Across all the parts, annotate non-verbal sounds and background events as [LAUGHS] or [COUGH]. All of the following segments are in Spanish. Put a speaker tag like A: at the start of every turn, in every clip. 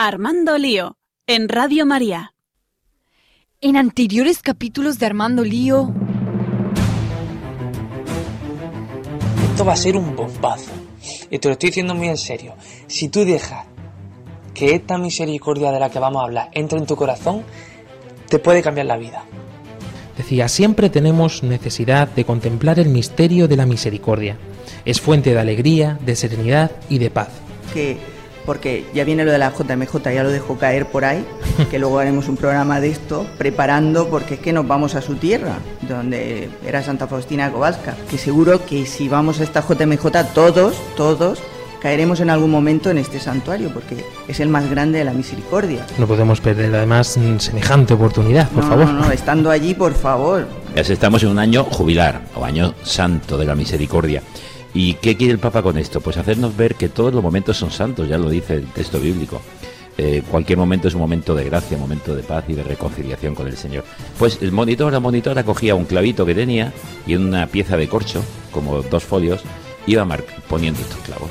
A: Armando Lío, en Radio María.
B: En anteriores capítulos de Armando Lío...
C: Esto va a ser un bombazo. Y te lo estoy diciendo muy en serio. Si tú dejas que esta misericordia de la que vamos a hablar entre en tu corazón, te puede cambiar la vida.
D: Decía, siempre tenemos necesidad de contemplar el misterio de la misericordia. Es fuente de alegría, de serenidad y de paz.
E: Que porque ya viene lo de la JMJ, ya lo dejo caer por ahí, [LAUGHS] que luego haremos un programa de esto, preparando, porque es que nos vamos a su tierra, donde era Santa Faustina de Kowalska, que seguro que si vamos a esta JMJ, todos, todos, caeremos en algún momento en este santuario, porque es el más grande de la misericordia.
D: No podemos perder además semejante oportunidad, por
E: no,
D: favor.
E: No, no, estando allí, por favor.
F: Estamos en un año jubilar, o año santo de la misericordia. ¿Y qué quiere el Papa con esto? Pues hacernos ver que todos los momentos son santos, ya lo dice el texto bíblico. Eh, cualquier momento es un momento de gracia, momento de paz y de reconciliación con el Señor. Pues el monitor, la monitora cogía un clavito que tenía y una pieza de corcho, como dos folios, iba poniendo estos clavos.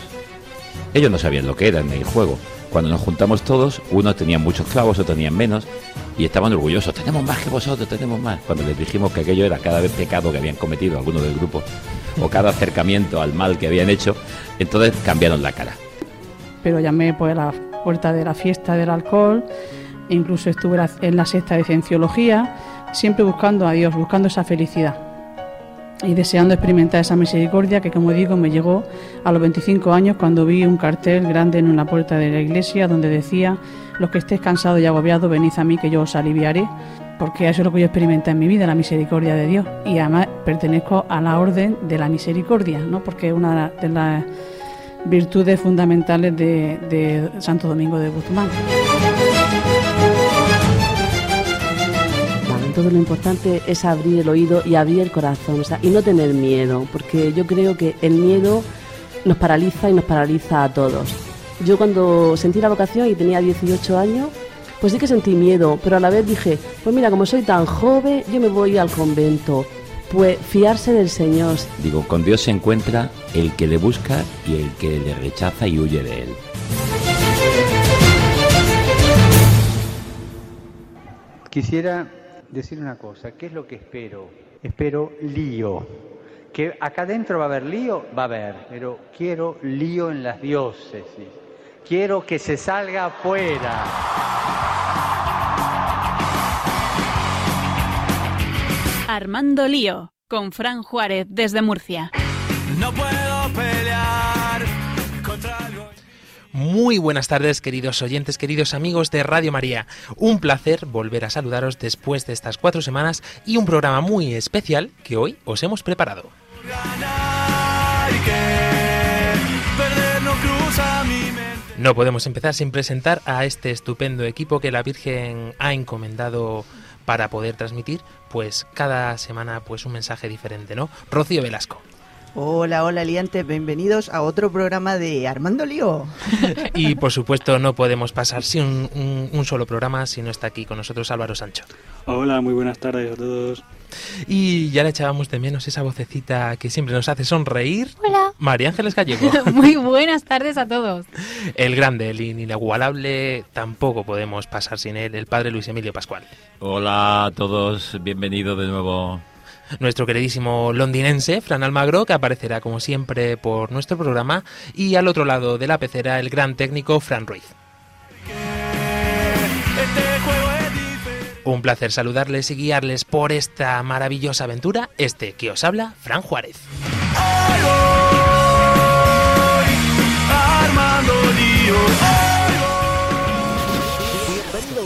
F: Ellos no sabían lo que era en el juego. Cuando nos juntamos todos, unos tenían muchos clavos, otros tenían menos, y estaban orgullosos. Tenemos más que vosotros, tenemos más. Cuando les dijimos que aquello era cada vez pecado que habían cometido algunos del grupo, o cada acercamiento al mal que habían hecho, entonces cambiaron la cara.
G: Pero llamé pues, a la puerta de la fiesta del alcohol, incluso estuve en la sexta de cienciología, siempre buscando a Dios, buscando esa felicidad y deseando experimentar esa misericordia que, como digo, me llegó a los 25 años cuando vi un cartel grande en una puerta de la iglesia donde decía, los que estéis cansados y agobiados, venid a mí que yo os aliviaré, porque eso es lo que yo experimenté en mi vida, la misericordia de Dios. Y además pertenezco a la orden de la misericordia, ¿no? porque es una de las virtudes fundamentales de, Santo Domingo de Guzmán.
H: todo lo importante es abrir el oído y abrir el corazón y no tener miedo, porque yo creo que el miedo nos paraliza y nos paraliza a todos. Yo cuando sentí la vocación y tenía 18 años, pues sí que sentí miedo, pero a la vez dije, pues mira, como soy tan joven, yo me voy al convento. Pues fiarse del Señor.
F: Digo, con Dios se encuentra el que le busca y el que le rechaza y huye de él.
I: Quisiera decir una cosa, ¿qué es lo que espero? Espero lío. Que acá adentro va a haber lío, va a haber, pero quiero lío en las diócesis. Quiero que se salga afuera.
A: Armando Lío, con Fran Juárez desde Murcia.
J: No puedo pelear contra algo.
D: Muy buenas tardes, queridos oyentes, queridos amigos de Radio María. Un placer volver a saludaros después de estas cuatro semanas y un programa muy especial que hoy os hemos preparado. No podemos empezar sin presentar a este estupendo equipo que la Virgen ha encomendado para poder transmitir, pues cada semana pues un mensaje diferente, ¿no? Rocío Velasco.
E: Hola, hola, liantes, bienvenidos a otro programa de Armando Lío. [LAUGHS]
D: y por supuesto no podemos pasar sin un, un, un, solo programa si no está aquí con nosotros Álvaro Sancho.
K: Hola, muy buenas tardes a todos.
D: Y ya le echábamos de menos esa vocecita que siempre nos hace sonreír.
B: Hola.
D: María Ángeles Gallego. [LAUGHS]
B: muy buenas tardes a todos.
D: El grande, el inigualable, tampoco podemos pasar sin él, el padre Luis Emilio Pascual.
F: Hola a todos, bienvenido de nuevo
D: nuestro queridísimo londinense, Fran Almagro, que aparecerá como siempre por nuestro programa, y al otro lado de la pecera el gran técnico Fran Ruiz. Un placer saludarles y guiarles por esta maravillosa aventura, este que os habla, Fran Juárez.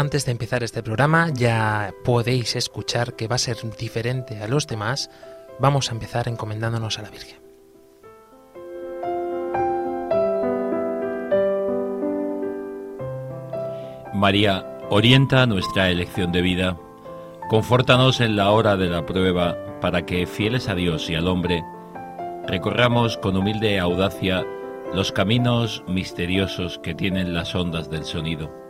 D: Antes de empezar este programa ya podéis escuchar que va a ser diferente a los demás vamos a empezar encomendándonos a la Virgen.
F: María, orienta nuestra elección de vida, confórtanos en la hora de la prueba para que, fieles a Dios y al hombre, recorramos con humilde audacia los caminos misteriosos que tienen las ondas del sonido,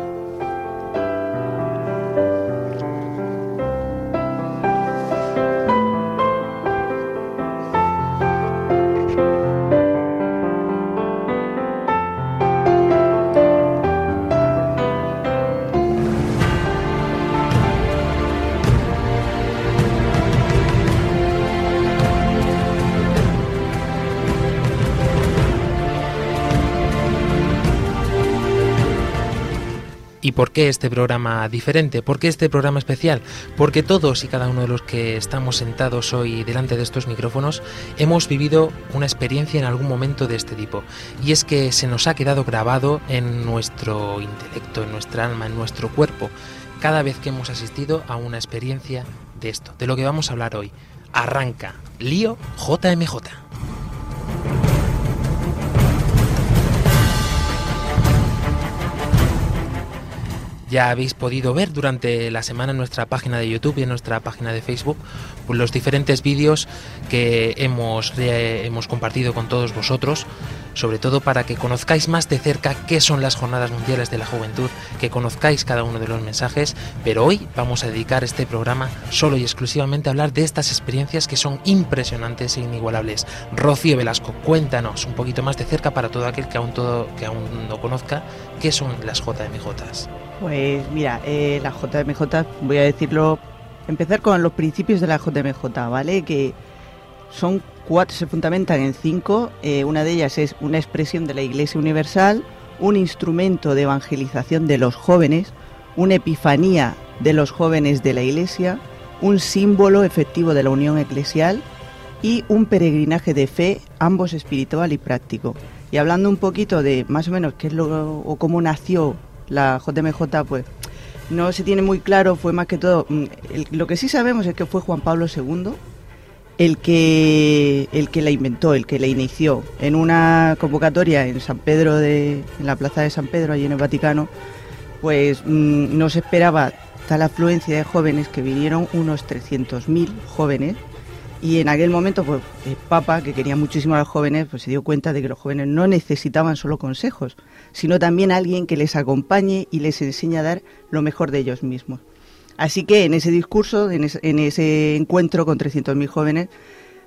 D: Por qué este programa diferente? ¿Por qué este programa especial? Porque todos y cada uno de los que estamos sentados hoy delante de estos micrófonos hemos vivido una experiencia en algún momento de este tipo. Y es que se nos ha quedado grabado en nuestro intelecto, en nuestra alma, en nuestro cuerpo, cada vez que hemos asistido a una experiencia de esto, de lo que vamos a hablar hoy. Arranca, lío JMJ. Ya habéis podido ver durante la semana en nuestra página de YouTube y en nuestra página de Facebook los diferentes vídeos que hemos, hemos compartido con todos vosotros, sobre todo para que conozcáis más de cerca qué son las Jornadas Mundiales de la Juventud, que conozcáis cada uno de los mensajes, pero hoy vamos a dedicar este programa solo y exclusivamente a hablar de estas experiencias que son impresionantes e inigualables. Rocío Velasco, cuéntanos un poquito más de cerca para todo aquel que aún, todo, que aún no conozca qué son las JMJs.
E: Pues mira, eh, la JMJ, voy a decirlo, empezar con los principios de la JMJ, ¿vale? Que son cuatro, se fundamentan en cinco. Eh, una de ellas es una expresión de la Iglesia Universal, un instrumento de evangelización de los jóvenes, una epifanía de los jóvenes de la Iglesia, un símbolo efectivo de la unión eclesial y un peregrinaje de fe, ambos espiritual y práctico. Y hablando un poquito de más o menos qué es lo o cómo nació la JMJ, pues no se tiene muy claro, fue más que todo, mm, lo que sí sabemos es que fue Juan Pablo II el que el que la inventó, el que la inició en una convocatoria en San Pedro de en la plaza de San Pedro allí en el Vaticano, pues mm, no se esperaba tal afluencia de jóvenes que vinieron unos 300.000 jóvenes y en aquel momento pues el Papa que quería muchísimo a los jóvenes pues se dio cuenta de que los jóvenes no necesitaban solo consejos, sino también alguien que les acompañe y les enseñe a dar lo mejor de ellos mismos. Así que en ese discurso, en ese, en ese encuentro con 300.000 jóvenes,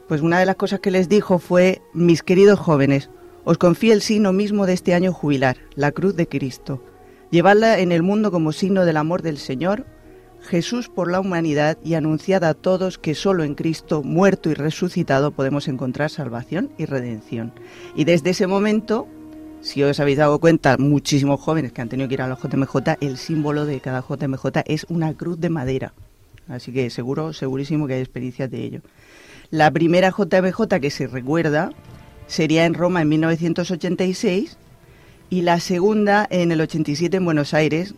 E: pues una de las cosas que les dijo fue, mis queridos jóvenes, os confío el signo mismo de este año jubilar, la cruz de Cristo. Llevadla en el mundo como signo del amor del Señor, Jesús por la humanidad y anunciad a todos que solo en Cristo, muerto y resucitado, podemos encontrar salvación y redención. Y desde ese momento, si os habéis dado cuenta, muchísimos jóvenes que han tenido que ir a la JMJ, el símbolo de cada JMJ es una cruz de madera. Así que seguro, segurísimo que hay experiencias de ello. La primera JMJ que se recuerda sería en Roma en 1986 y la segunda en el 87 en Buenos Aires,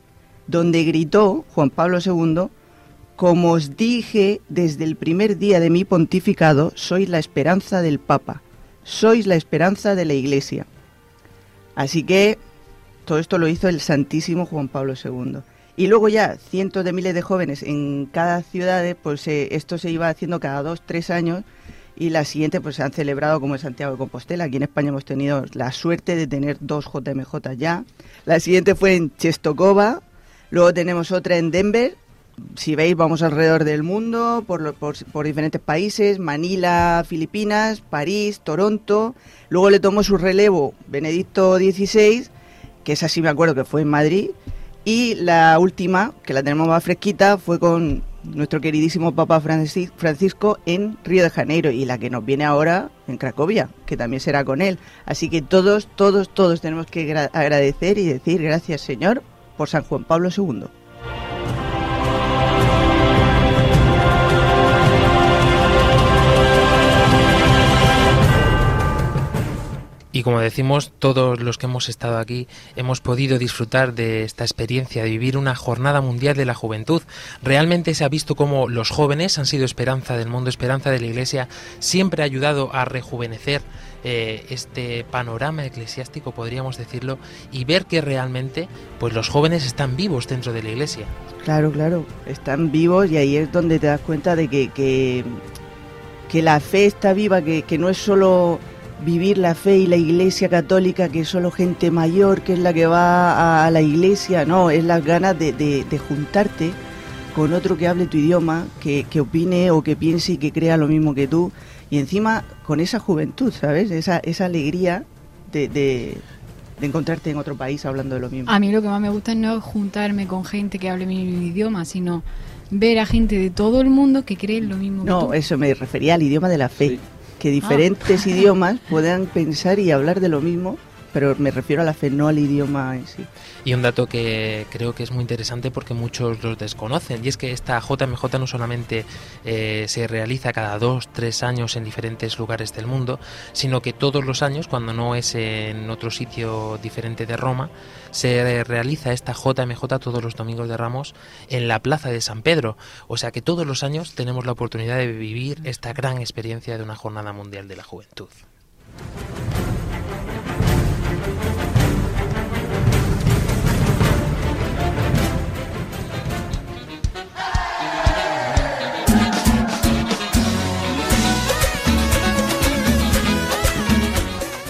E: donde gritó Juan Pablo II, como os dije desde el primer día de mi pontificado, sois la esperanza del Papa, sois la esperanza de la Iglesia. Así que todo esto lo hizo el Santísimo Juan Pablo II. Y luego ya cientos de miles de jóvenes en cada ciudad, pues eh, esto se iba haciendo cada dos, tres años y la siguiente pues se han celebrado como en Santiago de Compostela. Aquí en España hemos tenido la suerte de tener dos JMJ ya. La siguiente fue en Chestokova, luego tenemos otra en Denver. Si veis, vamos alrededor del mundo, por, por, diferentes países, Manila, Filipinas, París, Toronto. Luego le tomó su relevo Benedicto XVI, que esa sí me acuerdo que fue en Madrid. Y la última, que la tenemos más fresquita, fue con nuestro queridísimo Papa Francis- Francisco en Río de Janeiro y la que nos viene ahora en Cracovia, que también será con él. Así que todos, todos, todos tenemos que gra- agradecer y decir gracias Señor por San Juan Pablo II.
D: Como decimos, todos los que hemos estado aquí hemos podido disfrutar de esta experiencia de vivir una jornada mundial de la juventud. Realmente se ha visto cómo los jóvenes han sido esperanza del mundo, esperanza de la Iglesia, siempre ha ayudado a rejuvenecer eh, este panorama eclesiástico, podríamos decirlo, y ver que realmente pues los jóvenes están vivos dentro de la Iglesia.
E: Claro, claro, están vivos y ahí es donde te das cuenta de que, que, que la fe está viva, que, que no es solo vivir la fe y la iglesia católica, que es solo gente mayor, que es la que va a la iglesia, no, es las ganas de, de, de juntarte con otro que hable tu idioma, que, que, opine o que piense y que crea lo mismo que tú, y encima con esa juventud, ¿sabes? Esa, esa alegría de, de, de encontrarte en otro país hablando de lo mismo.
B: A mí lo que más me gusta no es juntarme con gente que hable mi idioma, sino ver a gente de todo el mundo que cree lo mismo
E: no,
B: que tú.
E: eso me refería al idioma de la fe. Sí que diferentes ah. idiomas puedan pensar y hablar de lo mismo, pero me refiero a la fe, no al idioma en sí.
D: Y un dato que creo que es muy interesante porque muchos los desconocen, y es que esta JMJ no solamente eh, se realiza cada dos, tres años en diferentes lugares del mundo, sino que todos los años, cuando no es en otro sitio diferente de Roma, se realiza esta JMJ todos los domingos de Ramos en la Plaza de San Pedro. O sea que todos los años tenemos la oportunidad de vivir esta gran experiencia de una Jornada Mundial de la Juventud.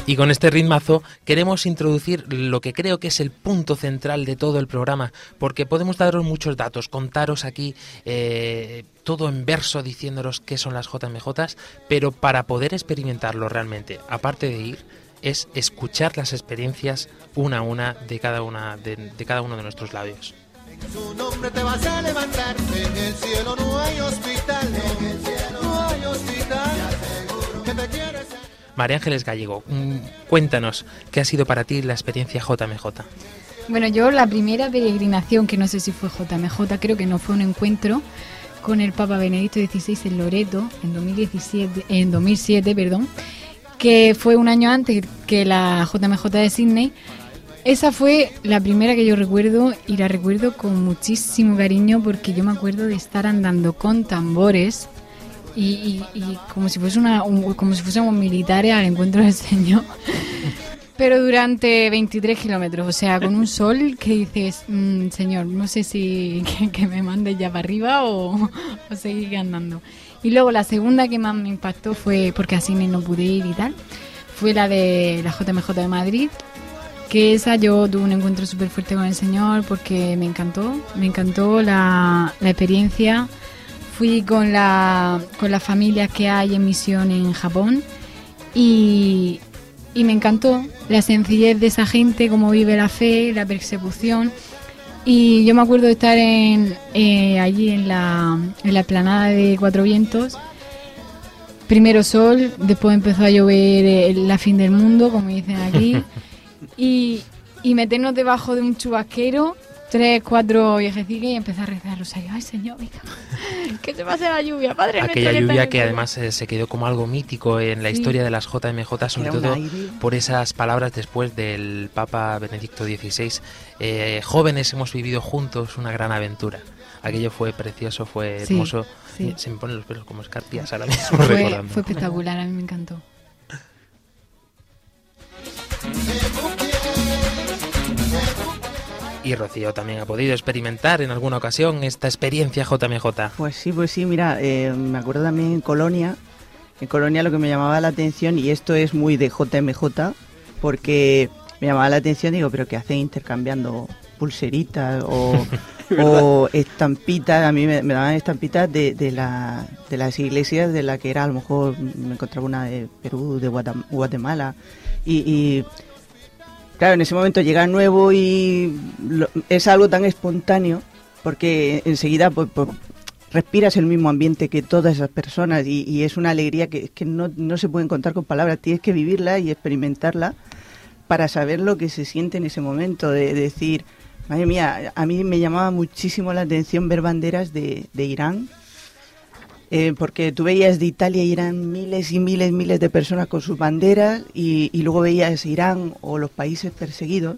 D: Y con este ritmazo queremos introducir lo que creo que es el punto central de todo el programa, porque podemos daros muchos datos, contaros aquí eh, todo en verso diciéndonos qué son las JMJs, pero para poder experimentarlo realmente, aparte de ir, es escuchar las experiencias una a una de cada, una de, de cada uno de nuestros labios.
L: En su nombre te vas a levantar, en el cielo no hay hospital, en el cielo
D: María Ángeles Gallego, cuéntanos qué ha sido para ti la experiencia JMJ.
B: Bueno, yo la primera peregrinación, que no sé si fue JMJ, creo que no fue un encuentro con el Papa Benedicto XVI en Loreto en 2017, en 2007, perdón, que fue un año antes que la JMJ de Sydney. Esa fue la primera que yo recuerdo y la recuerdo con muchísimo cariño porque yo me acuerdo de estar andando con tambores y, y, como si fuese una como si fuésemos militares al encuentro del Señor. [LAUGHS] Pero durante 23 kilómetros o sea con un sol que dices mmm, Señor no sé si [LAUGHS] que, que, me mande ya para arriba o, o seguir andando y luego la segunda que más me impactó fue porque así no pude ir y tal fue la de la JMJ de Madrid que esa yo tuve un encuentro súper fuerte con el Señor porque me encantó me encantó la, la experiencia fui con la, con la familia que hay en misión en Japón y, y me encantó la sencillez de esa gente, cómo vive la fe, la persecución. Y yo me acuerdo de estar en, eh, allí en la, en la planada de Cuatro Vientos. Primero sol, después empezó a llover el, la fin del mundo, como dicen aquí. [LAUGHS] y, y meternos debajo de un chubasquero tres, cuatro viejecillos y empecé a rezar rosario. Ay, Señor, venga, [LAUGHS] que se pase la lluvia, Padre
D: Aquella
B: nuestro,
D: lluvia que además eh, se quedó como algo mítico en la
B: Sí.
D: historia de las JMJ, sobre todo
E: aire.
D: por esas palabras después del Papa Benedicto XVI. Eh, jóvenes hemos vivido juntos una gran aventura. Aquello fue precioso, fue
B: Sí,
D: hermoso.
B: sí.
D: Se me ponen los pelos como escarpias ahora [LAUGHS] mismo
B: Fue,
D: recordando.
B: fue espectacular, a mí me encantó.
D: Y Rocío también ha podido experimentar en alguna ocasión esta experiencia JMJ.
E: Pues sí, pues sí, mira, eh, me acuerdo también en Colonia, en Colonia lo que me llamaba la atención, y esto es muy de JMJ, porque me llamaba la atención, digo, pero ¿qué hacen intercambiando pulseritas o, [LAUGHS] o estampitas? A mí me, me daban estampitas de, de, la, de las iglesias de la que era, a lo mejor me encontraba una de Perú, de Guatemala, y, y claro, en ese momento llega nuevo y es algo tan espontáneo porque enseguida pues, pues, respiras el mismo ambiente que todas esas personas y, es una alegría que, no, se puede contar con palabras, tienes que vivirla y experimentarla para saber lo que se siente en ese momento, de, de decir, madre mía, a mí me llamaba muchísimo la atención ver banderas de, de Irán Eh, porque tú veías de Italia y eran miles y miles y miles de personas con sus banderas y, y luego veías Irán o los países perseguidos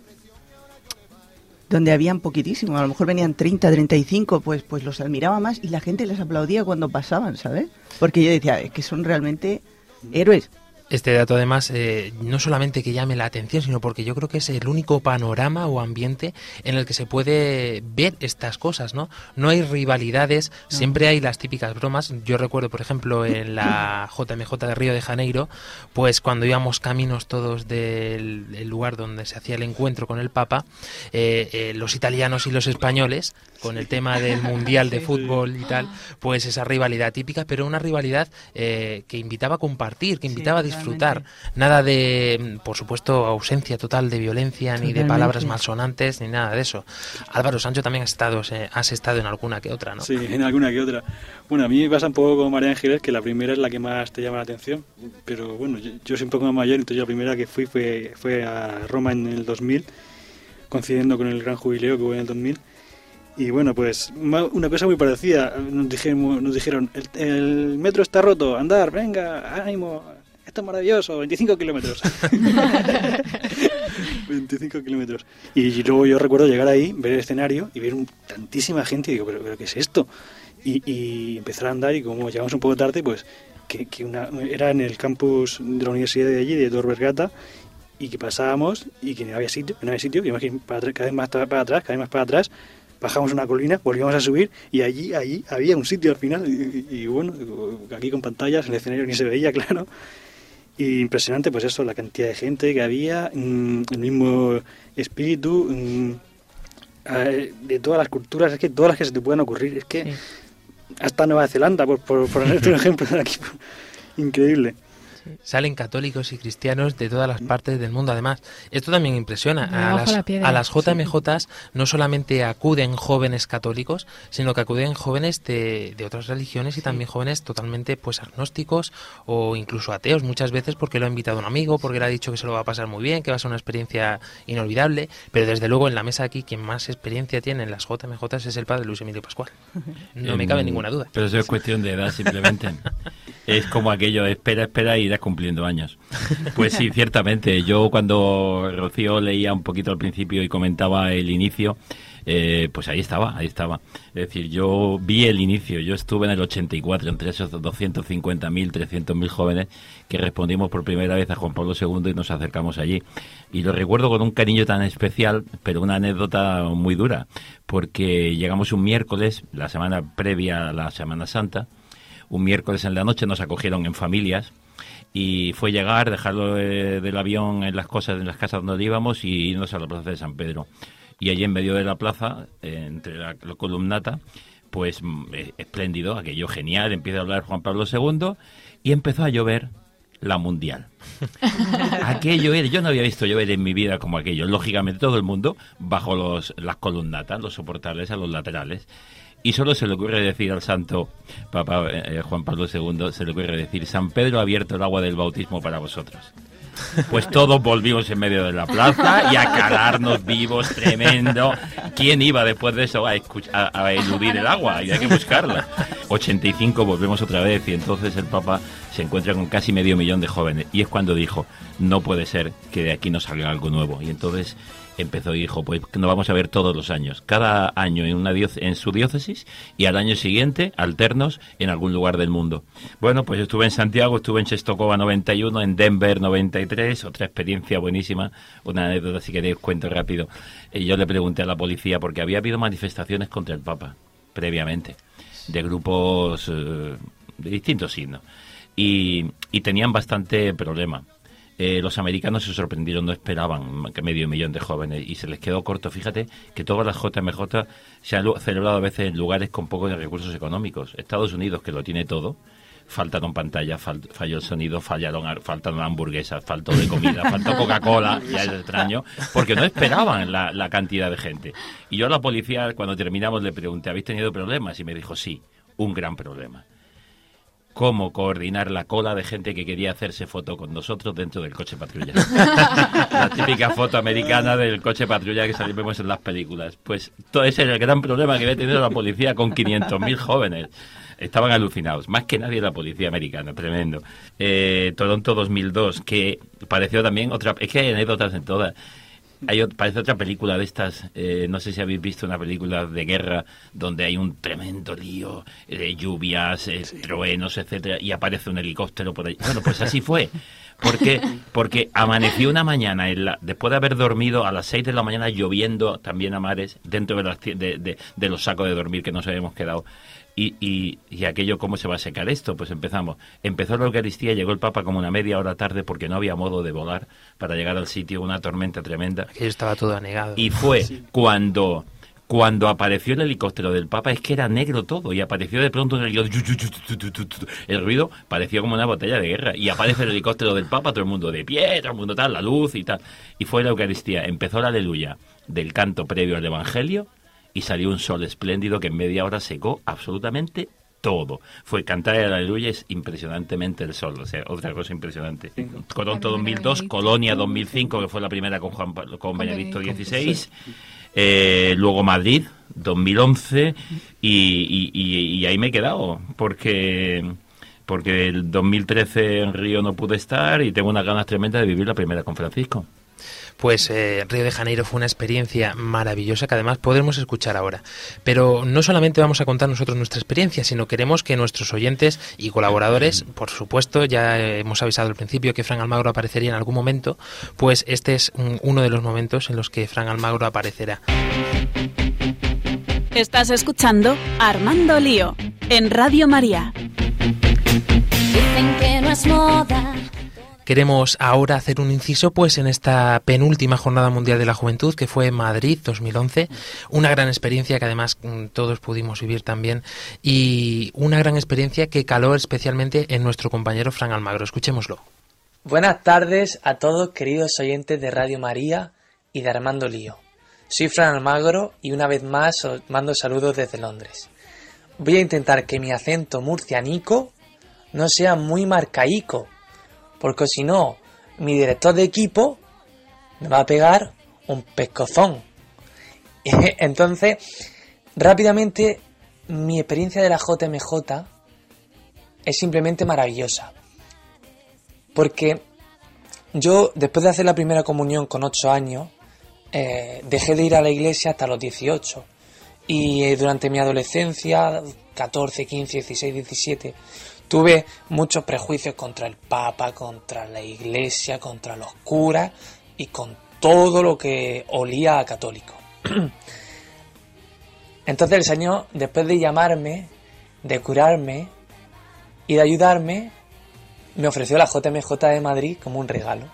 E: donde habían poquitísimos, a lo mejor venían 30, 35, pues, pues los admiraba más y la gente les aplaudía cuando pasaban, ¿sabes? Porque yo decía, es que son realmente héroes.
D: Este dato además eh, no solamente que llame la atención, sino porque yo creo que es el único panorama o ambiente en el que se puede ver estas cosas, ¿no? No hay rivalidades, siempre hay las típicas bromas. Yo recuerdo, por ejemplo, en la [LAUGHS] JMJ de Río de Janeiro, pues cuando íbamos caminos todos del, del lugar donde se hacía el encuentro con el Papa, eh, eh, los italianos y los españoles, con el tema del Mundial de [LAUGHS] Fútbol y tal, pues esa rivalidad típica, pero una rivalidad eh, que invitaba a compartir, que invitaba a disfrutar. Nada de, por supuesto, ausencia total de violencia, ni de palabras malsonantes, ni nada de eso. Álvaro Sancho también has estado, eh, has estado en alguna que otra, ¿no?
K: Sí, en alguna que otra. Bueno, a mí me pasa un poco con María Ángeles, que la primera es la que más te llama la atención. Pero bueno, yo, yo soy un poco más mayor, entonces la primera que fui fue, fue a Roma en el 2000, coincidiendo con el gran jubileo que hubo en el 2000. Y bueno, pues una cosa muy parecida. Nos dijeron, nos dijeron el, el metro está roto, andar, venga, ánimo, esto es maravilloso, 25 kilómetros. [LAUGHS] 25 kilómetros. Y luego yo recuerdo llegar ahí, ver el escenario y ver un- tantísima gente y digo, ¿pero, pero qué es esto? Y, y empezar a andar y como llegamos un poco tarde, pues que, que una, era en el campus de la universidad de allí, de Tor Vergata, y que pasábamos y que no había sitio, no había sitio, que ir para cada vez más para atrás, cada vez más para atrás, bajamos una colina, volvíamos a subir y allí, allí había un sitio al final y, y- y bueno, aquí con pantallas, el escenario ni se veía, [LAUGHS] claro. Y impresionante, pues eso, la cantidad de gente que había, mm, el mismo espíritu, mm, eh, de todas las culturas, es que todas las que se te puedan ocurrir, es que hasta Nueva Zelanda, por, por, por [LAUGHS] ponerte un ejemplo aquí, [LAUGHS] increíble.
D: Salen católicos y cristianos de todas las partes del mundo. Además, esto también impresiona. A las,
B: la piedra.
D: a las JMJs no solamente acuden jóvenes católicos, sino que acuden jóvenes de, de otras religiones y también jóvenes totalmente pues agnósticos o incluso ateos muchas veces porque lo ha invitado un amigo, porque le ha dicho que se lo va a pasar muy bien, que va a ser una experiencia inolvidable. Pero desde luego en la mesa aquí quien más experiencia tiene en las JMJs es el padre Luis Emilio Pascual. No me cabe ninguna duda.
F: Pero eso es cuestión de edad simplemente. [LAUGHS] es como aquello, espera, espera y cumpliendo años. Pues sí, [LAUGHS] ciertamente. Yo cuando Rocío leía un poquito al principio y comentaba el inicio, eh, pues ahí estaba, ahí estaba. Es decir, yo vi el inicio, yo estuve en el 84 entre esos 250.000, 300.000 jóvenes que respondimos por primera vez a Juan Pablo II y nos acercamos allí. Y lo recuerdo con un cariño tan especial, pero una anécdota muy dura, porque llegamos un miércoles, la semana previa a la Semana Santa, un miércoles en la noche nos acogieron en familias y fue llegar, dejarlo eh, del avión en las cosas, en las casas donde íbamos y irnos a la plaza de San Pedro. Y allí en medio de la plaza, entre la, la columnata, pues mm, espléndido, aquello genial, empieza a hablar Juan Pablo II y empezó a llover la mundial. [LAUGHS] aquello era, yo no había visto llover en mi vida como aquello. Lógicamente todo el mundo bajo los, las columnatas, los soportales a los laterales. Y solo se le ocurre decir al santo Papa eh, Juan Pablo II, se le ocurre decir, San Pedro ha abierto el agua del bautismo para vosotros. Pues [LAUGHS] todos volvimos en medio de la plaza y a calarnos vivos, tremendo. ¿Quién iba después de eso a, escuch- a, a eludir el agua? Y hay que buscarla. 85 volvemos otra vez y entonces el Papa se encuentra con casi medio millón de jóvenes. Y es cuando dijo, no puede ser que de aquí no salga algo nuevo. Y entonces empezó y dijo, pues nos vamos a ver todos los años, cada año en, una en su diócesis y al año siguiente alternos en algún lugar del mundo. Bueno, pues estuve en Santiago, estuve en Chestokova 91, en Denver 93, otra experiencia buenísima, una anécdota si queréis cuento rápido. Y yo le pregunté a la policía porque había habido manifestaciones contra el Papa previamente, de grupos eh, de distintos signos, y, y tenían bastante problema. Eh, los americanos se sorprendieron, no esperaban que medio millón de jóvenes y se les quedó corto. Fíjate que todas las JMJ se han celebrado a veces en lugares con pocos recursos económicos. Estados Unidos, que lo tiene todo, faltaron pantallas, fal- falló el sonido, fallaron, ar- faltaron hamburguesas, faltó de comida, faltó Coca-Cola, [LAUGHS] ya es extraño, porque no esperaban la, la cantidad de gente. Y yo a la policía, cuando terminamos, le pregunté, ¿habéis tenido problemas? Y me dijo, sí, un gran problema cómo coordinar la cola de gente que quería hacerse foto con nosotros dentro del coche patrulla. [LAUGHS] la típica foto americana del coche patrulla que salimos en las películas. Pues todo ese es el gran problema que había tenido la policía con 500.000 jóvenes. Estaban alucinados, más que nadie la policía americana, tremendo. Eh, Toronto 2002, que pareció también otra... Es que hay anécdotas en todas. Hay, parece otra película de estas, eh, no sé si habéis visto una película de guerra donde hay un tremendo lío de lluvias, eh, truenos, etcétera, y aparece un helicóptero por ahí. Bueno, pues así fue. ¿Por qué? Porque amaneció una mañana, en la- después de haber dormido a las 6 de la mañana lloviendo también a mares, dentro de, las de- de los sacos de dormir que nos habíamos quedado. Y, y, y aquello, ¿cómo se va a secar esto? Pues empezamos. Empezó la Eucaristía, llegó el Papa como una media hora tarde porque no había modo de volar para llegar al sitio, una tormenta tremenda.
D: Que estaba todo anegado.
F: Y fue cuando cuando apareció el helicóptero del Papa es que era negro todo y apareció de pronto un helicóptero el ruido pareció como una botella de guerra y aparece el helicóptero del Papa todo el mundo de pie todo el mundo tal la luz y tal y fue la Eucaristía empezó la aleluya del canto previo al Evangelio y salió un sol espléndido que en media hora secó absolutamente todo. Fue cantar el aleluya es impresionantemente el sol, o sea, otra cosa impresionante. Toronto 2002, Colonia 2005, que fue la primera con, Juan, Pa- con Benedicto XVI. Eh, luego Madrid, 2011, y, y- y- y ahí me he quedado, porque porque el 2013 en Río no pude estar y tengo unas ganas tremendas de vivir la primera con Francisco.
D: Pues eh, Río de Janeiro fue una experiencia maravillosa que además podremos escuchar ahora. Pero no solamente vamos a contar nosotros nuestra experiencia, sino queremos que nuestros oyentes y colaboradores, por supuesto, ya hemos avisado al principio que Fran Almagro aparecería en algún momento, pues este es un- uno de los momentos en los que Fran Almagro aparecerá.
A: Estás escuchando Armando Lío en Radio María.
M: Dicen que no es moda.
D: Queremos ahora hacer un inciso pues en esta penúltima Jornada Mundial de la Juventud que fue en Madrid 2011, una gran experiencia que además mm, todos pudimos vivir también y una gran experiencia que caló especialmente en nuestro compañero Fran Almagro. Escuchémoslo.
C: Buenas tardes a todos queridos oyentes de Radio María y de Armando Lío. Soy Fran Almagro y una vez más os mando saludos desde Londres. Voy a intentar que mi acento murcianico no sea muy marcaico, porque si no, mi director de equipo me va a pegar un pescozón. [LAUGHS] Entonces, rápidamente, mi experiencia de la JMJ es simplemente maravillosa. Porque yo, después de hacer la primera comunión con 8 años, eh, dejé de ir a la iglesia hasta los 18. Y eh, durante mi adolescencia, 14, 15, 16, 17, tuve muchos prejuicios contra el Papa, contra la iglesia, contra los curas y con todo lo que olía a católico. [CLEARS THROAT] Entonces el Señor, después de llamarme, de curarme y de ayudarme, me ofreció la JMJ de Madrid como un regalo.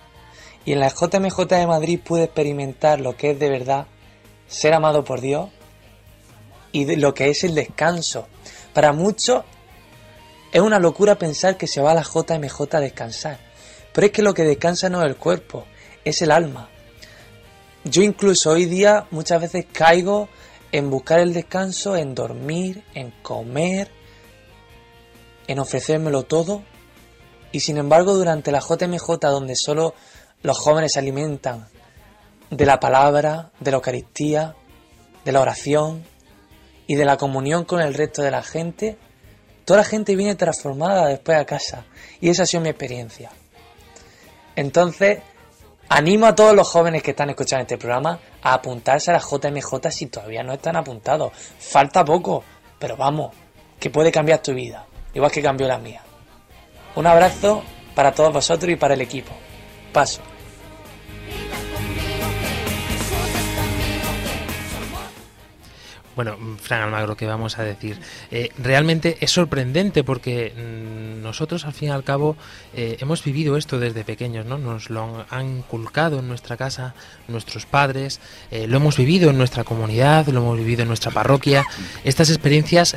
C: Y en la JMJ de Madrid pude experimentar lo que es de verdad ser amado por Dios y lo que es el descanso. Para muchos es una locura pensar que se va a la JMJ a descansar. Pero es que lo que descansa no es el cuerpo, es el alma. Yo incluso hoy día muchas veces caigo en buscar el descanso, en dormir, en comer, en ofrecérmelo todo. Y sin embargo, durante la JMJ, donde solo los jóvenes se alimentan de la palabra, de la Eucaristía, de la oración y de la comunión con el resto de la gente, toda la gente viene transformada después a casa. Y esa ha sido mi experiencia. Entonces, animo a todos los jóvenes que están escuchando este programa a apuntarse a la JMJ si todavía no están apuntados. Falta poco, pero vamos, que puede cambiar tu vida, igual que cambió la mía. Un abrazo para todos vosotros y para el equipo. Paso.
D: Bueno, Fran Almagro, ¿qué vamos a decir? Eh, realmente es sorprendente porque mm, nosotros, al fin y al cabo, eh, hemos vivido esto desde pequeños, ¿no? Nos lo han inculcado en nuestra casa nuestros padres, eh, lo hemos vivido en nuestra comunidad, lo hemos vivido en nuestra parroquia. Estas experiencias,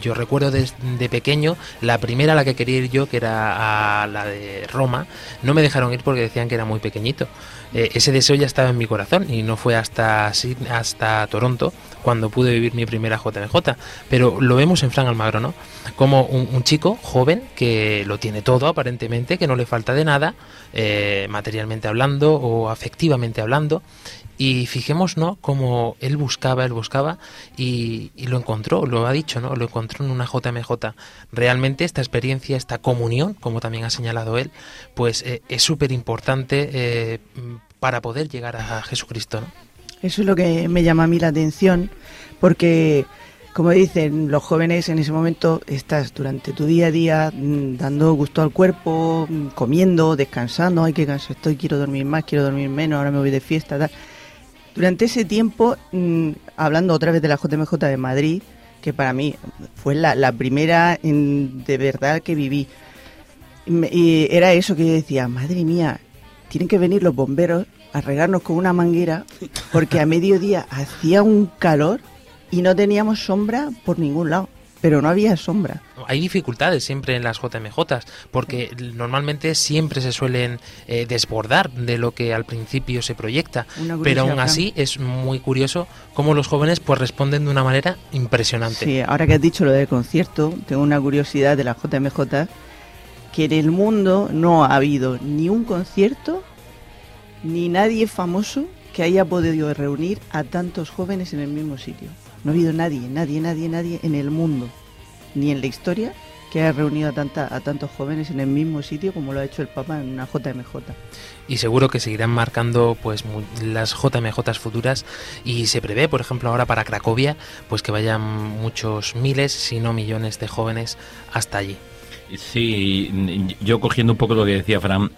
D: yo recuerdo desde pequeño, la primera a la que quería ir yo, que era a la de Roma, no me dejaron ir porque decían que era muy pequeñito. Ese deseo ya estaba en mi corazón y no fue hasta, hasta Toronto cuando pude pude vivir mi primera JMJ, pero lo vemos en Fran Almagro, ¿no? Como un, chico joven que lo tiene todo aparentemente, que no le falta de nada, eh, materialmente hablando o afectivamente hablando, y fijemos, ¿no? Como él buscaba, él buscaba y, y lo encontró, lo ha dicho, ¿no? Lo encontró en una JMJ. Realmente esta experiencia, esta comunión, como también ha señalado él, pues eh, es súper importante eh, para poder llegar a Jesucristo, ¿no?
E: Eso es lo que me llama a mí la atención, porque, como dicen los jóvenes, en ese momento estás durante tu día a día mm, dando gusto al cuerpo, mm, comiendo, descansando, ay, que cansado estoy, quiero dormir más, quiero dormir menos, ahora me voy de fiesta, tal. Durante ese tiempo, mm, hablando otra vez de la JMJ de Madrid, que para mí fue la, primera en- de verdad que viví, y era eso que yo decía, madre mía, tienen que venir los bomberos a regarnos con una manguera porque a mediodía hacía un calor y no teníamos sombra por ningún lado, pero no había sombra.
D: Hay dificultades siempre en las JMJs, porque normalmente siempre se suelen eh, desbordar de lo que al principio se proyecta, pero aún así es muy curioso cómo los jóvenes pues responden de una manera impresionante.
E: Sí, ahora que has dicho lo del concierto, tengo una curiosidad de la JMJ, que en el mundo no ha habido ni un concierto ni nadie famoso que haya podido reunir a tantos jóvenes en el mismo sitio. No ha habido nadie, nadie, nadie, nadie en el mundo, ni en la historia, que haya reunido a, tanta, a tantos jóvenes en el mismo sitio como lo ha hecho el Papa en una JMJ.
D: y seguro que seguirán marcando pues las JMJs futuras y se prevé por ejemplo ahora para Cracovia pues que vayan muchos miles si no millones de jóvenes hasta allí
F: Sí, yo cogiendo un poco lo que decía Fran,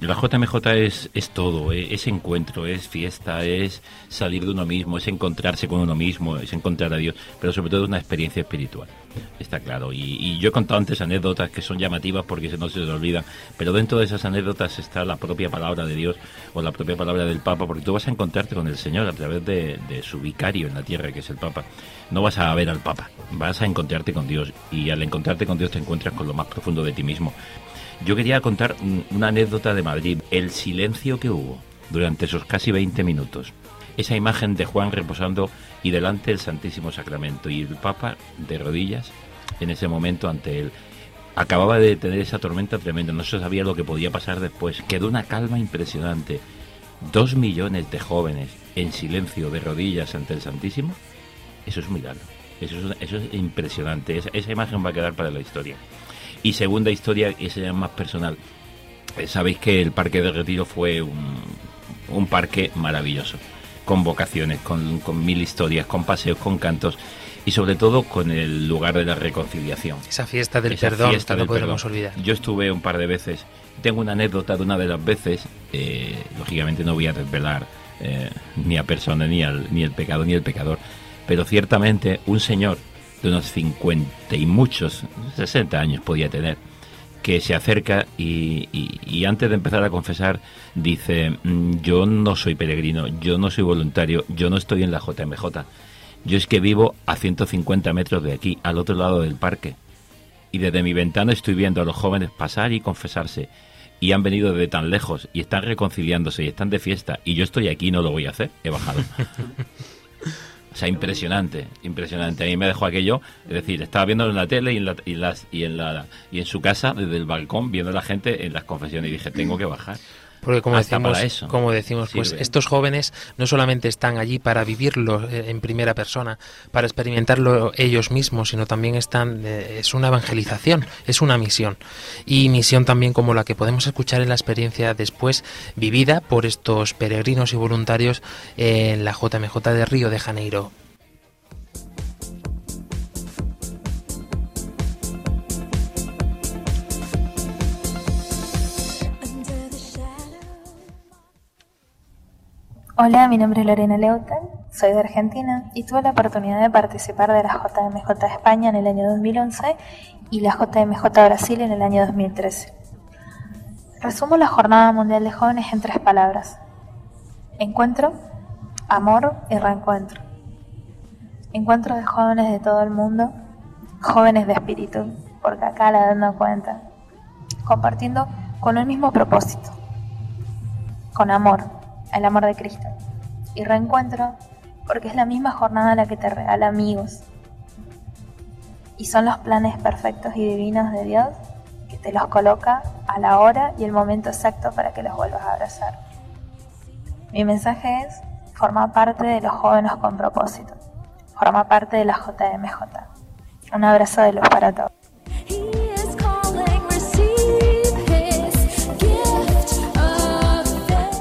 F: la JMJ es, es todo, eh, es encuentro, es fiesta, es salir de uno mismo, es encontrarse con uno mismo, es encontrar a Dios, pero sobre todo es una experiencia espiritual, está claro. Y, yo he contado antes anécdotas que son llamativas porque no se les olvidan, pero dentro de esas anécdotas está la propia palabra de Dios o la propia palabra del Papa, porque tú vas a encontrarte con el Señor a través de, su vicario en la tierra, que es el Papa. No vas a ver al Papa, vas a encontrarte con Dios y al encontrarte con Dios te encuentras con lo más profundo de ti mismo. Yo quería contar una anécdota de Madrid, el silencio que hubo durante esos casi 20 minutos. Esa imagen de Juan reposando y delante el Santísimo Sacramento y el Papa de rodillas en ese momento ante él. Acababa de tener esa tormenta tremenda, no se sabía lo que podía pasar después. Quedó una calma impresionante. Dos millones de jóvenes en silencio de rodillas ante el Santísimo. Eso es un milagro. Eso es, eso es impresionante. Esa, imagen va a quedar para la historia. Y segunda historia, esa es más personal. Eh, Sabéis que el Parque de Retiro fue un, un parque maravilloso, con vocaciones, con, con mil historias, con paseos, con cantos y sobre todo con el lugar de la reconciliación.
D: esa fiesta del
F: Esa
D: perdón
F: fiesta
D: que no
F: perdón.
D: olvidar
F: Yo estuve un par de veces. Tengo una anécdota de una de las veces. eh, lógicamente no voy a desvelar eh, ni a persona, ni, al, ni el pecado, ni el pecador. Pero ciertamente un señor de unos 50 y muchos, 60 años podía tener, que se acerca y, antes de empezar a confesar dice, "Mm, yo no soy peregrino, yo no soy voluntario, yo no estoy en la JMJ. Yo es que vivo a 150 metros de aquí, al otro lado del parque. Y desde mi ventana estoy viendo a los jóvenes pasar y confesarse. Y han venido de tan lejos y están reconciliándose y están de fiesta. Y yo estoy aquí no lo voy a hacer. He bajado. [LAUGHS] O sea, impresionante, impresionante. A mí me dejó aquello, es decir, estaba viéndolo en la tele y en, la, y, y, en la, y en su casa, desde el balcón, viendo a la gente en las confesiones y dije, tengo que bajar.
D: Porque como
F: Hasta
D: decimos,
F: eso.
D: como decimos pues estos jóvenes no solamente están allí para vivirlo eh, en primera persona, para experimentarlo ellos mismos, sino también están eh, es una evangelización, es una misión y misión también como la que podemos escuchar en la experiencia después vivida por estos peregrinos y voluntarios en la JMJ de Río de Janeiro.
N: Hola, mi nombre es Lorena Leutel, soy de Argentina y tuve la oportunidad de participar de la JMJ España en el año 2011 y la JMJ Brasil en el año 2013. Resumo la Jornada Mundial de Jóvenes en tres palabras. Encuentro, amor y reencuentro. Encuentro de jóvenes de todo el mundo, jóvenes de espíritu, porque acá la dando cuenta, compartiendo con un mismo propósito, con amor, el amor de Cristo. Y reencuentro porque es la misma jornada la que te regala amigos. Y son los planes perfectos y divinos de Dios que te los coloca a la hora y el momento exacto para que los vuelvas a abrazar. Mi mensaje es, forma parte de los jóvenes con propósito, forma parte de la JMJ. Un abrazo de luz para todos.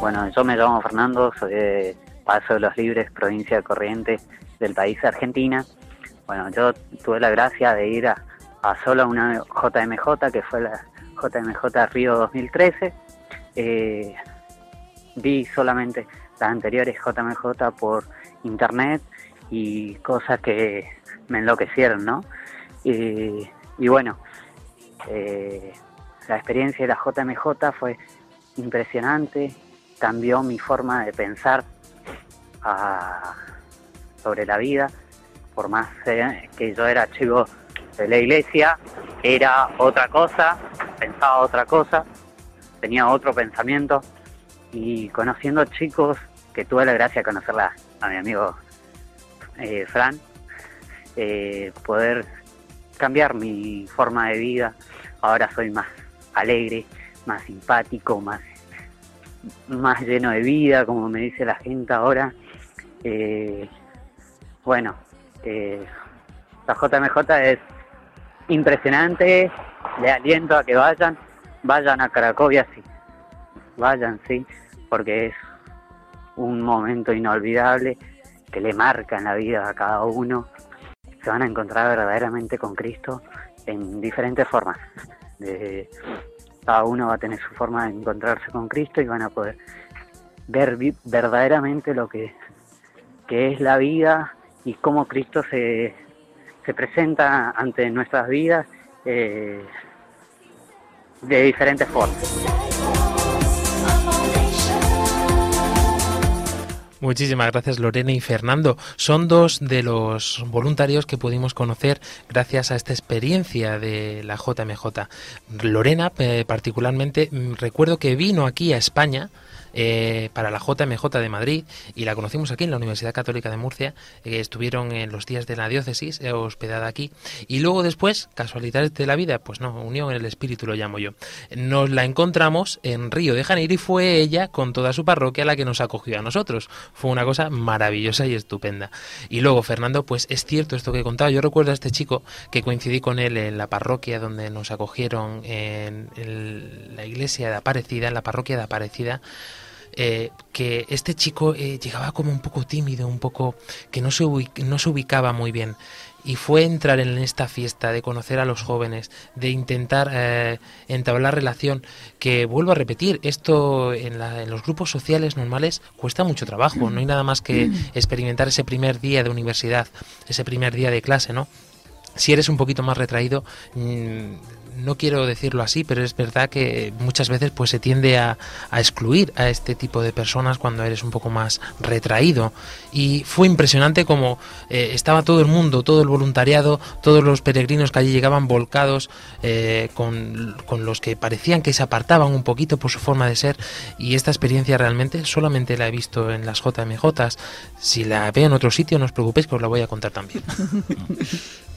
O: Bueno, yo me llamo Fernando, soy de Paso de los Libres, provincia de Corrientes del país Argentina. Bueno, yo tuve la gracia de ir a, a solo una JMJ, que fue la JMJ Río 2013. Eh, vi solamente las anteriores JMJ por internet y cosas que me enloquecieron, ¿no? Y bueno, eh, la experiencia de la JMJ fue impresionante, cambió mi forma de pensar ah, sobre la vida, por más eh, que yo era chico de la iglesia, era otra cosa, pensaba otra cosa, tenía otro pensamiento. Y conociendo chicos que tuve la gracia de conocerla a mi amigo eh, Fran, eh, poder cambiar mi forma de vida, ahora soy más alegre, más simpático, más más lleno de vida, como me dice la gente ahora. Eh, bueno, eh, la JMJ es impresionante, le aliento a que vayan, vayan a Cracovia, sí, vayan, sí, porque es un momento inolvidable que le marca en la vida a cada uno. Se van a encontrar verdaderamente con Cristo en diferentes formas. De, cada uno va a tener su forma de encontrarse con Cristo y van a poder ver verdaderamente lo que, que es la vida y cómo Cristo se, se presenta ante nuestras vidas eh, de diferentes formas.
D: Muchísimas gracias Lorena y Fernando. Son dos de los voluntarios que pudimos conocer gracias a esta experiencia de la JMJ. Lorena eh, particularmente mm, recuerdo que vino aquí a España eh, para la JMJ de Madrid y la conocimos aquí en la Universidad Católica de Murcia, estuvieron en los días de la diócesis eh, hospedada aquí y luego después, casualidades de la vida, pues no, unión en el espíritu lo llamo yo. Nos la encontramos en Río de Janeiro y fue ella con toda su parroquia la que nos acogió a nosotros. Fue una cosa maravillosa y estupenda. Y luego Fernando, pues es cierto esto que he contado, yo recuerdo a este chico que coincidí con él en la parroquia donde nos acogieron en, en la iglesia de Aparecida, en la parroquia de Aparecida, eh, que este chico eh, llegaba como un poco tímido, un poco que no se, no se ubicaba muy bien. Y fue entrar en esta fiesta, de conocer a los jóvenes, de intentar eh, entablar relación, que vuelvo a repetir, esto en, en, los grupos sociales normales cuesta mucho trabajo, no hay nada más que [CLEARS THROAT] experimentar ese primer día de universidad, ese primer día de clase, ¿no? Si eres un poquito más retraído, mm, no quiero decirlo así, pero es verdad que muchas veces pues se tiende a, excluir a este tipo de personas cuando eres un poco más retraído. Y fue impresionante como eh, estaba todo el mundo, todo el voluntariado, todos los peregrinos que allí llegaban volcados eh, con, con, los que parecían que se apartaban un poquito por su forma de ser. Y esta experiencia realmente solamente la he visto en las JMJs. Si la veo en otro sitio, no os preocupéis que os la voy a contar también. [LAUGHS]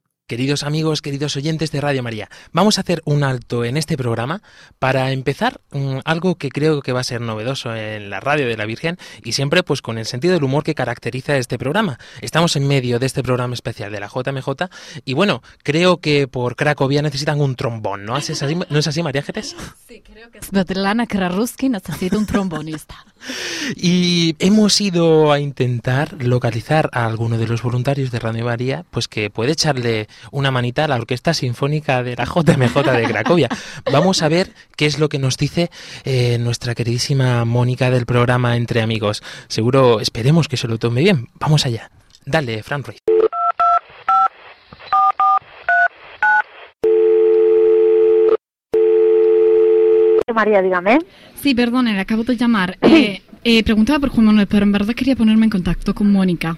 D: Queridos amigos, queridos oyentes de Radio María, vamos a hacer un alto en este programa para empezar um, algo que creo que va a ser novedoso en la radio de la Virgen y siempre pues con el sentido del humor que caracteriza este programa. Estamos en medio de este programa especial de la JMJ y bueno, creo que por Cracovia necesitan un trombón, ¿no? ¿Es así, ¿No es así, María Getes?
B: Sí, creo que Svetlana Kraruski necesita un trombonista. [LAUGHS]
D: Y hemos ido a intentar localizar a alguno de los voluntarios de Radio María, pues que puede echarle una manita a la Orquesta Sinfónica de la JMJ de Cracovia. Vamos a ver qué es lo que nos dice eh, nuestra queridísima Mónica del programa Entre Amigos. Seguro, esperemos que se lo tome bien. Vamos allá. Dale, Fran Ruiz.
P: María, dígame.
B: Sí, perdone, le acabo de llamar. Eh, eh, preguntaba por Juan Manuel, pero en verdad quería ponerme en contacto con Mónica.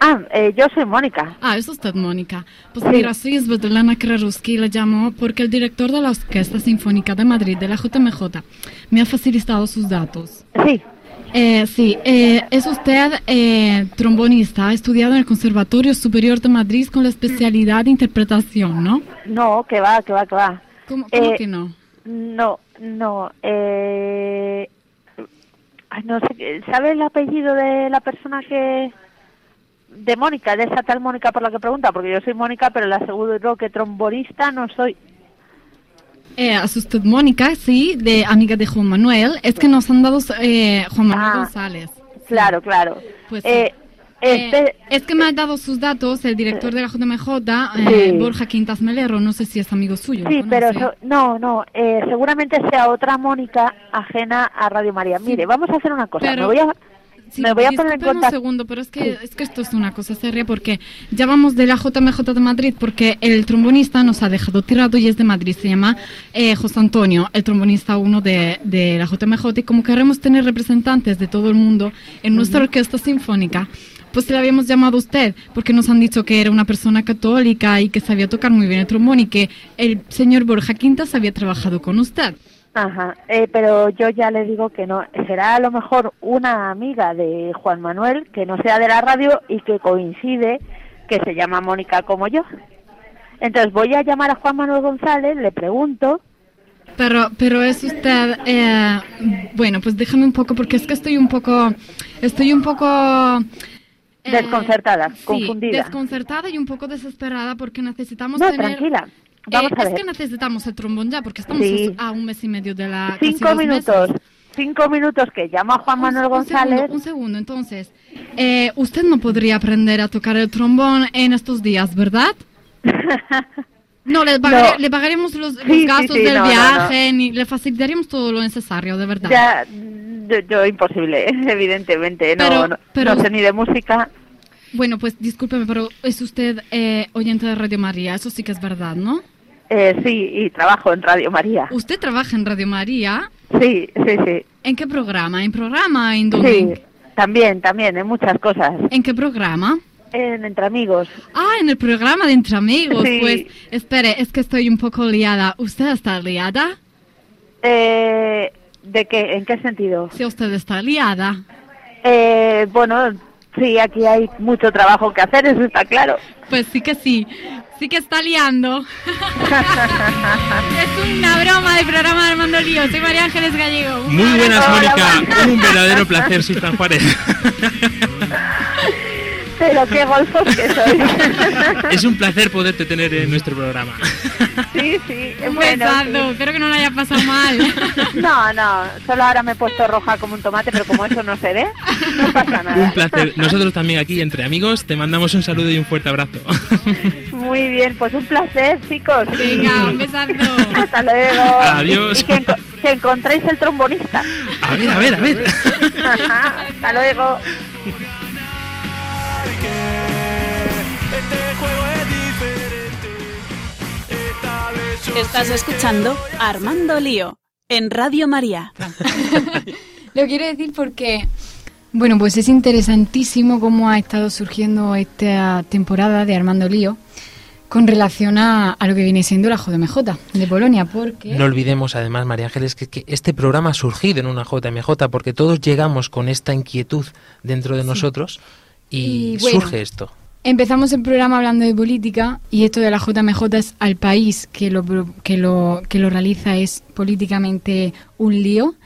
P: Ah, eh, yo soy Mónica.
B: Ah, es usted Mónica. Pues mira, soy Svetlana Kraruski y la llamo porque el director de la Orquesta Sinfónica de Madrid, de la JMJ, me ha facilitado sus datos.
P: Sí.
B: Eh, sí, eh, es usted eh, trombonista, ha estudiado en el Conservatorio Superior de Madrid con la especialidad de interpretación, ¿no?
P: No, que va, que va, que va.
B: ¿Cómo, cómo
P: Eh,
B: que no?
P: No, no. Eh... no sé, ¿sabe el apellido de la persona que... de Mónica, de esa tal Mónica por la que pregunta? Porque yo soy Mónica, pero le aseguro que trombonista no soy.
B: Eh, usted Mónica, sí, de amiga de Juan Manuel. Es que nos han dado eh, Juan Manuel
P: Ah,
B: González.
P: Claro, claro.
B: Pues sí.
P: Eh, este...
B: Eh, es que me ha dado sus datos el director de la JMJ,
P: Sí.
B: eh, Borja Quintas Melero, no sé si es amigo suyo.
P: Sí,
B: ¿lo
P: pero so- no, no, eh, seguramente sea otra Mónica ajena a Radio María. Mire, vamos a hacer una cosa.
B: pero-
P: me voy a,
B: Sí,
P: me voy a poner en
B: discúlpeme un
P: contacto.
B: segundo, pero es que, es que esto es una cosa seria porque ya vamos de la JMJ de Madrid porque el trombonista nos ha dejado tirado y es de Madrid, se llama eh, José Antonio, el trombonista uno de, de la JMJ y como queremos tener representantes de todo el mundo en nuestra orquesta sinfónica, pues le habíamos llamado a usted porque nos han dicho que era una persona católica y que sabía tocar muy bien el trombón y que el señor Borja Quintas había trabajado con usted.
P: Ajá, eh, pero yo ya le digo que no. Será a lo mejor una amiga de Juan Manuel que no sea de la radio y que coincide que se llama Mónica como yo. Entonces voy a llamar a Juan Manuel González, le pregunto.
B: Pero, pero es usted, eh, bueno, pues déjame un poco porque es que estoy un poco, estoy un poco eh,
P: Desconcertada,
B: sí,
P: confundida.
B: desconcertada y un poco desesperada porque necesitamos
P: No,
B: tener.
P: tranquila. Vamos
B: Eh,
P: a
B: es
P: ver.
B: que necesitamos el trombón ya porque estamos
P: Sí.
B: a un mes y medio de la.
P: Cinco minutos.
B: meses.
P: Cinco minutos que llamo a Juan Manuel
B: Un
P: González.
B: segundo, un segundo, entonces, eh, usted no podría aprender a tocar el trombón en estos días, ¿verdad? [LAUGHS] No, le, pagaré-
P: No.
B: le pagaremos los, los
P: Sí, sí,
B: gastos
P: sí,
B: del
P: no, no,
B: viaje, ni le facilitaríamos todo lo necesario, de verdad.
P: Ya, yo, yo imposible, [LAUGHS] evidentemente. No,
B: Pero-
P: no,
B: pero-
P: no sé ni de música.
B: Bueno, pues discúlpeme, pero es usted eh, oyente de Radio María, eso sí que es verdad, ¿no?
P: Eh, sí, y trabajo en Radio María.
B: ¿Usted trabaja en Radio María?
P: Sí, sí, sí.
B: ¿En qué programa? ¿En programa? ¿En dónde?
P: Sí, también, también, en muchas cosas.
B: ¿En qué programa?
P: En Entre Amigos.
B: Ah, en el programa de Entre Amigos.
P: Sí.
B: Pues, espere, es que estoy un poco liada. ¿Usted está liada?
P: Eh, ¿De qué? ¿En qué sentido?
B: Si usted está liada.
P: Eh, bueno, sí, aquí hay mucho trabajo que hacer, eso está claro.
B: Pues sí que sí. Sí que está liando. [LAUGHS] es una broma del programa de Armando Lío. Soy María Ángeles Gallego.
D: Muy buenas. Mónica. Un verdadero placer, Fran Juárez. [LAUGHS]
P: Pero qué golfos que soy. [LAUGHS]
D: Es un placer poderte tener en nuestro programa.
P: sí, sí.
B: Un
P: bueno, sí.
B: Espero que no lo haya pasado mal. [LAUGHS]
P: No, no, solo ahora me he puesto roja como un tomate, pero como eso no se ve, no pasa nada.
D: Un placer. Nosotros también aquí, entre amigos, te mandamos un saludo y un fuerte abrazo.
P: Muy bien, pues un placer, chicos.
B: Venga, un besazo.
P: Hasta luego.
D: Adiós.
P: Y que, enco- que encontréis el trombonista.
D: A ver, a ver, a ver.
P: Hasta luego.
A: Estás escuchando Armando Lío en Radio María.
B: Lo quiero decir porque, bueno, pues es interesantísimo cómo ha estado surgiendo esta temporada de Armando Lío con relación a, a lo que viene siendo la JMJ de Polonia, porque...
D: No olvidemos además, María Ángeles, que, que este programa ha surgido en una JMJ porque todos llegamos con esta inquietud dentro de nosotros y,
B: Y bueno,
D: surge esto.
B: Empezamos el programa hablando de política y esto de la JMJ es al país que lo, que lo, que lo realiza es políticamente un lío.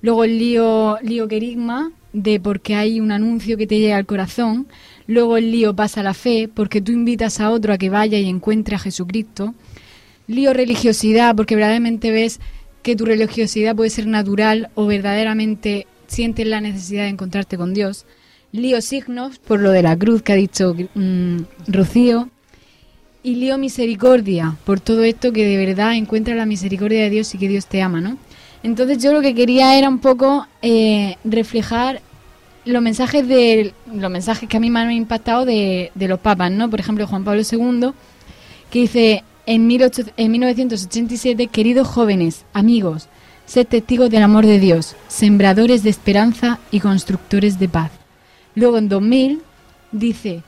B: Luego el lío, lío querigma de porque hay un anuncio que te llega al corazón. Luego el lío pasa a la fe porque tú invitas a otro a que vaya y encuentre a Jesucristo. Lío religiosidad porque verdaderamente ves que tu religiosidad puede ser natural o verdaderamente sientes la necesidad de encontrarte con Dios. Lío signos por lo de la cruz que ha dicho mm, Rocío. Y lío misericordia por todo esto que de verdad encuentra la misericordia de Dios y que Dios te ama, ¿no? Entonces yo lo que quería era un poco eh, reflejar los mensajes de los mensajes que a mí me han impactado de, de los papas, ¿no? Por ejemplo, Juan Pablo II, que dice en, 18 en 1987, queridos jóvenes, amigos, sed testigos del amor de Dios, sembradores de esperanza y constructores de paz. Luego en 2000 dice,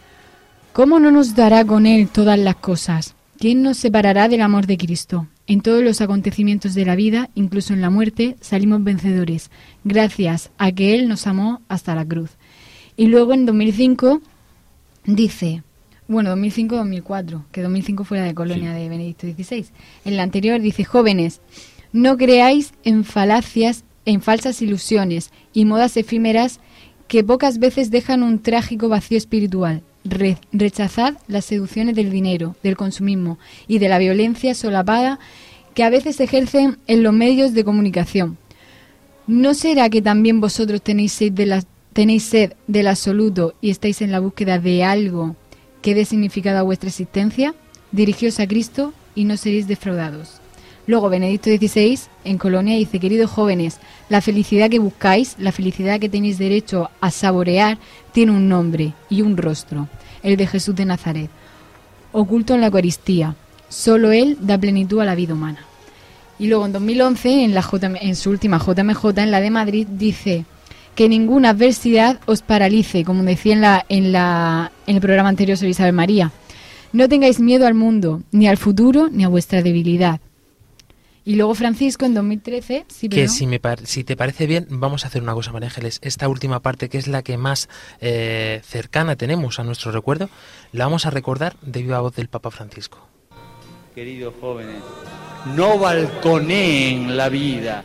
B: ¿Cómo no nos dará con Él todas las cosas? ¿Quién nos separará del amor de Cristo? En todos los acontecimientos de la vida, incluso en la muerte, salimos vencedores, gracias a que Él nos amó hasta la cruz. Y luego en 2005 dice, bueno, 2005-2004, que 2005 fue la de Colonia de Benedicto XVI. En la anterior dice, jóvenes, no creáis en falacias, en falsas ilusiones y modas efímeras que pocas veces dejan un trágico vacío espiritual. Re- rechazad las seducciones del dinero, del consumismo y de la violencia solapada que a veces ejercen en los medios de comunicación. ¿No será que también vosotros tenéis sed, de la- tenéis sed del absoluto y estáis en la búsqueda de algo que dé significado a vuestra existencia? Dirigíos a Cristo y no seréis defraudados. Luego Benedicto XVI en Colonia dice, queridos jóvenes, la felicidad que buscáis, la felicidad que tenéis derecho a saborear, tiene un nombre y un rostro, el de Jesús de Nazaret, oculto en la Eucaristía. Solo Él da plenitud a la vida humana. Y luego en 2011, en, la JM en su última JMJ, en la de Madrid, dice que ninguna adversidad os paralice, como decía en, en el programa anterior sobre Isabel María. No tengáis miedo al mundo, ni al futuro, ni a vuestra debilidad. Y luego Francisco en 2013, sí,
D: que
B: pero
D: si, me par- si te parece bien, vamos a hacer una cosa, María Ángeles. Esta última parte, que es la que más eh, cercana tenemos a nuestro recuerdo, la vamos a recordar de viva voz del Papa Francisco.
I: Queridos jóvenes, no balconeen la vida.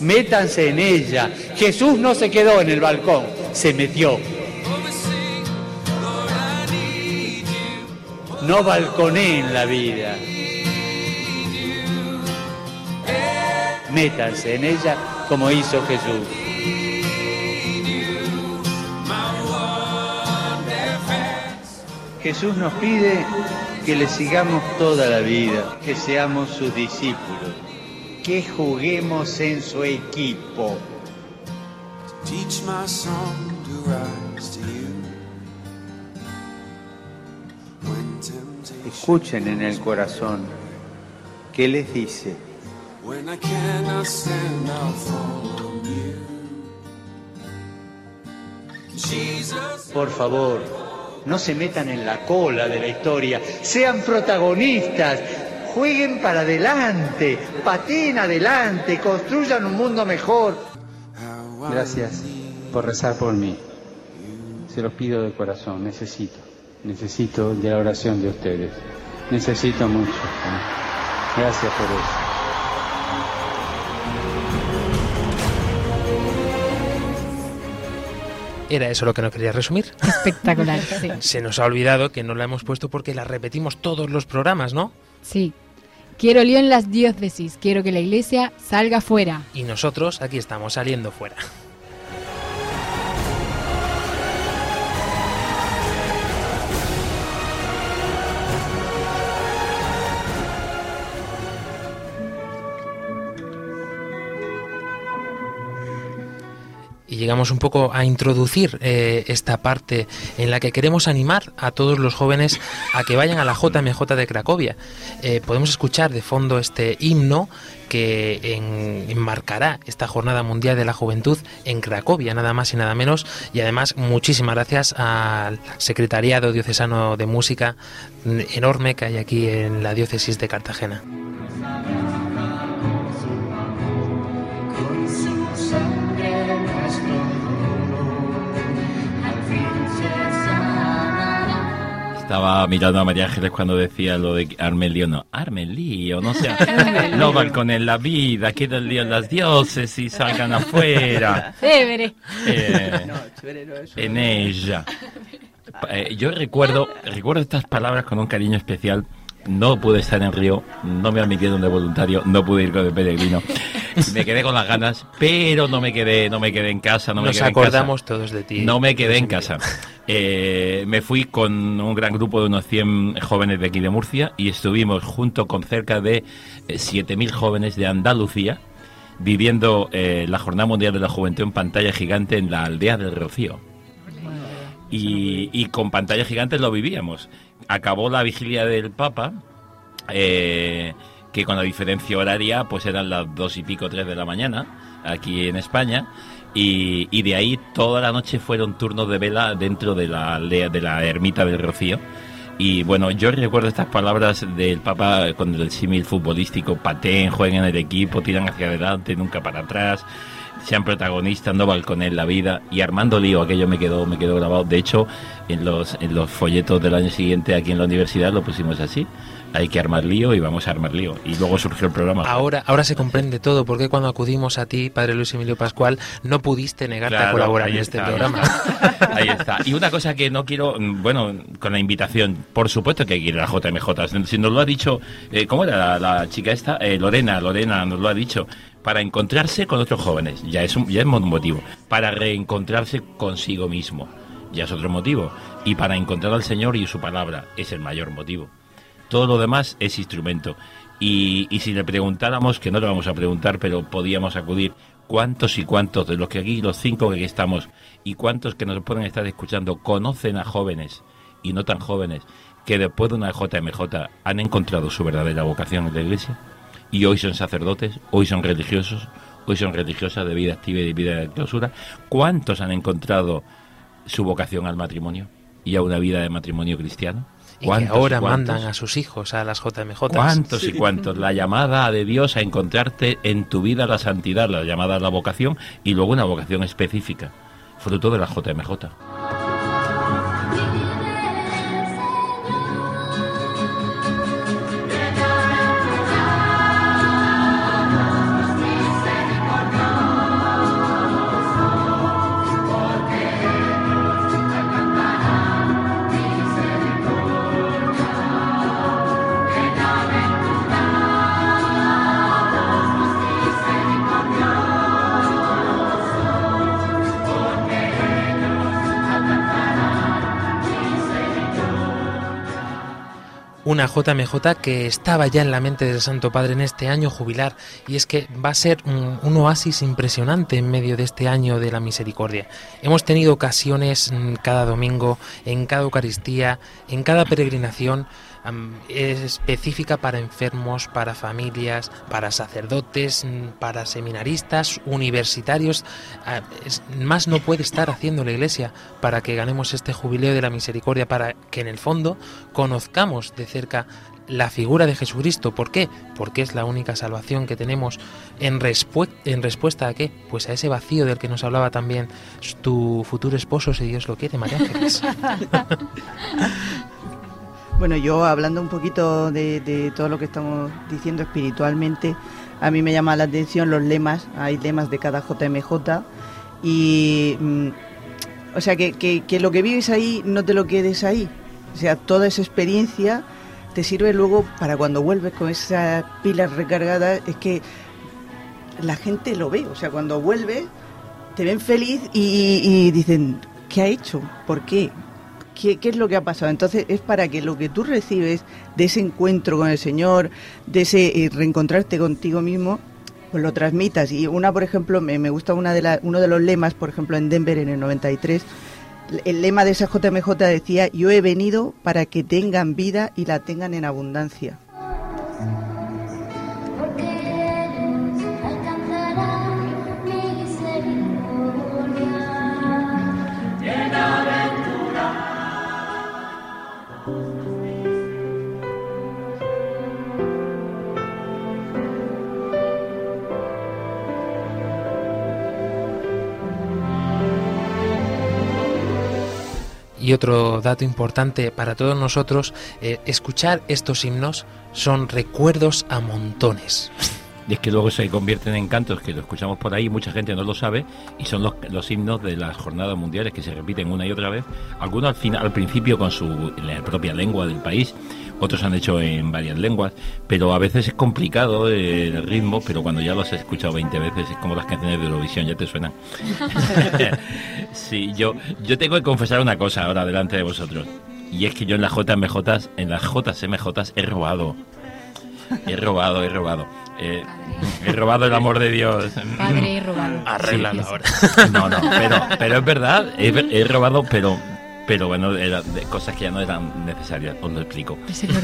I: Métanse en ella. Jesús no se quedó en el balcón, se metió. No balconeen la vida. Métanse en ella como hizo Jesús. Jesús nos pide que le sigamos toda la vida, que seamos sus discípulos, que juguemos en su equipo.
J: Teach my song to rise to you.
I: Escuchen en el corazón qué les dice. Por favor, no se metan en la cola de la historia, sean protagonistas, jueguen para adelante, pateen adelante, construyan un mundo mejor. Gracias por rezar por mí. Se los pido de corazón, necesito, necesito de la oración de ustedes. Necesito mucho. Gracias por eso.
D: Era eso lo que no quería resumir.
B: espectacular, [LAUGHS] sí.
D: Se nos ha olvidado que no la hemos puesto porque la repetimos todos los programas, ¿no?
B: Sí. Quiero lío en las diócesis, quiero que la iglesia salga fuera.
D: Y nosotros aquí estamos saliendo fuera. Llegamos un poco a introducir eh, esta parte en la que queremos animar a todos los jóvenes a que vayan a la JMJ de Cracovia. Eh, podemos escuchar de fondo este himno que en- enmarcará esta Jornada Mundial de la Juventud en Cracovia, nada más y nada menos. Y además, muchísimas gracias al Secretariado Diocesano de Música mm, enorme que hay aquí en la Diócesis de Cartagena.
F: Estaba mirando a María Ángeles cuando decía lo de Armelio, no, Armelio, no sea,
B: Armelío.
F: no balconen la vida, queda el lío en las diócesis, salgan afuera.
B: Chévere.
F: Eh,
E: No, chévere no es.
F: en ella. Eh, yo recuerdo, recuerdo estas palabras con un cariño especial. No pude estar en Río, no me admitieron de voluntario, no pude ir con el peregrino. [LAUGHS] Me quedé con las ganas, pero no me quedé, no me quedé en casa, no me
D: Nos
F: quedé en
D: acordamos
F: casa.
D: todos de ti.
F: No me quedé en casa. Eh, me fui con un gran grupo de unos 100 jóvenes de aquí de Murcia y estuvimos junto con cerca de eh, 7.000 jóvenes de Andalucía viviendo eh, la Jornada Mundial de la Juventud en pantalla gigante en la aldea del Rocío. Y, y con pantalla gigante lo vivíamos. Acabó la vigilia del Papa, eh, que con la diferencia horaria pues eran las dos y pico, tres de la mañana, aquí en España. Y, de ahí toda la noche fueron turnos de vela dentro de la, de la ermita del Rocío. Y bueno, yo recuerdo estas palabras del Papa con el símil futbolístico, pateen, jueguen en el equipo, tiran hacia adelante, nunca para atrás, sean protagonistas, no balconen la vida. Y Armando Lío, aquello me quedó, me quedó grabado. De hecho, en los, en los folletos del año siguiente aquí en la universidad lo pusimos así. Hay que armar lío y vamos a armar lío. Y luego surgió el programa.
D: Ahora, ahora se comprende todo, porque cuando acudimos a ti, Padre Luis Emilio Pascual, no pudiste negarte a
F: Claro,
D: colaborar
F: ahí
D: en este
F: está.
D: programa. [LAUGHS]
F: Ahí está. Y una cosa que no quiero, mm, bueno, con la invitación, por supuesto que hay que ir a la JMJ. Si nos lo ha dicho, eh, ¿cómo era la, la chica esta? Eh, Lorena, Lorena nos lo ha dicho. Para encontrarse con otros jóvenes, ya es un, ya es un motivo. Para reencontrarse consigo mismo, ya es otro motivo. Y para encontrar al Señor y su palabra, es el mayor motivo. Todo lo demás es instrumento. Y, si le preguntáramos, que no le vamos a preguntar, pero podíamos acudir, ¿cuántos y cuántos de los que aquí, los cinco que aquí estamos, y cuántos que nos pueden estar escuchando, conocen a jóvenes y no tan jóvenes que después de una JMJ han encontrado su verdadera vocación en la iglesia? Y hoy son sacerdotes, hoy son religiosos, hoy son religiosas de vida activa y de vida de clausura. ¿Cuántos han encontrado su vocación al matrimonio y a una vida de matrimonio cristiano?
D: Y que
F: ¿Cuántos
D: ahora
F: cuántos?
D: mandan a sus hijos a las JMJ.
F: ¿Cuántos y cuántos? La llamada de Dios a encontrarte en tu vida la santidad, la llamada a la vocación y luego una vocación específica, fruto de la JMJ.
D: Una JMJ que estaba ya en la mente del Santo Padre en este año jubilar y es que va a ser un, un oasis impresionante en medio de este año de la misericordia. Hemos tenido ocasiones mm, cada domingo, en cada Eucaristía, en cada peregrinación am, específica para enfermos, para familias, para sacerdotes, para seminaristas, universitarios. Ah, es- más no puede estar haciendo la Iglesia para que ganemos este jubileo de la misericordia, para que en el fondo conozcamos de cerca la figura de Jesucristo. ¿Por qué? Porque es la única salvación que tenemos en respuesta a qué? Pues a ese vacío del que nos hablaba también tu futuro esposo, si Dios lo quiere, María Ángeles. [LAUGHS]
E: Bueno, yo hablando un poquito de, todo lo que estamos diciendo espiritualmente, a mí me llama la atención los lemas, hay lemas de cada JMJ y, mm, o sea, que, lo que vives ahí no te lo quedes ahí, o sea, toda esa experiencia te sirve luego para cuando vuelves con esas pilas recargadas, es que la gente lo ve, o sea, cuando vuelves te ven feliz y dicen, ¿qué ha hecho? ¿Por qué? ¿Qué, qué es lo que ha pasado? Entonces es para que lo que tú recibes de ese encuentro con el Señor, de ese eh, reencontrarte contigo mismo, pues lo transmitas. Y una, por ejemplo, me, me gusta una de la- uno de los lemas, por ejemplo, en Denver en el 93, el lema de esa JMJ decía, yo he venido para que tengan vida y la tengan en abundancia.
D: Y otro dato importante para todos nosotros, eh, escuchar estos himnos son recuerdos a montones.
F: Y es que luego se convierten en cantos que lo escuchamos por ahí, mucha gente no lo sabe, y son los, los himnos de las jornadas mundiales que se repiten una y otra vez. Algunos al, final, al principio con su la propia lengua del país, otros han hecho en varias lenguas, pero a veces es complicado eh, el ritmo, pero cuando ya los has escuchado 20 veces es como las canciones de Eurovisión, ya te suenan. [LAUGHS] sí, yo, yo tengo que confesar una cosa ahora delante de vosotros, y es que yo en las JMJ, en las JMJ he robado. He robado, he robado. Eh, he robado el amor de Dios.
B: Padre, he robado. [LAUGHS]
D: Arréglalo
F: Sí.
D: ahora.
F: No, no, pero, pero es verdad, he, he robado, pero, pero bueno, eran de cosas que ya no eran necesarias, os lo explico.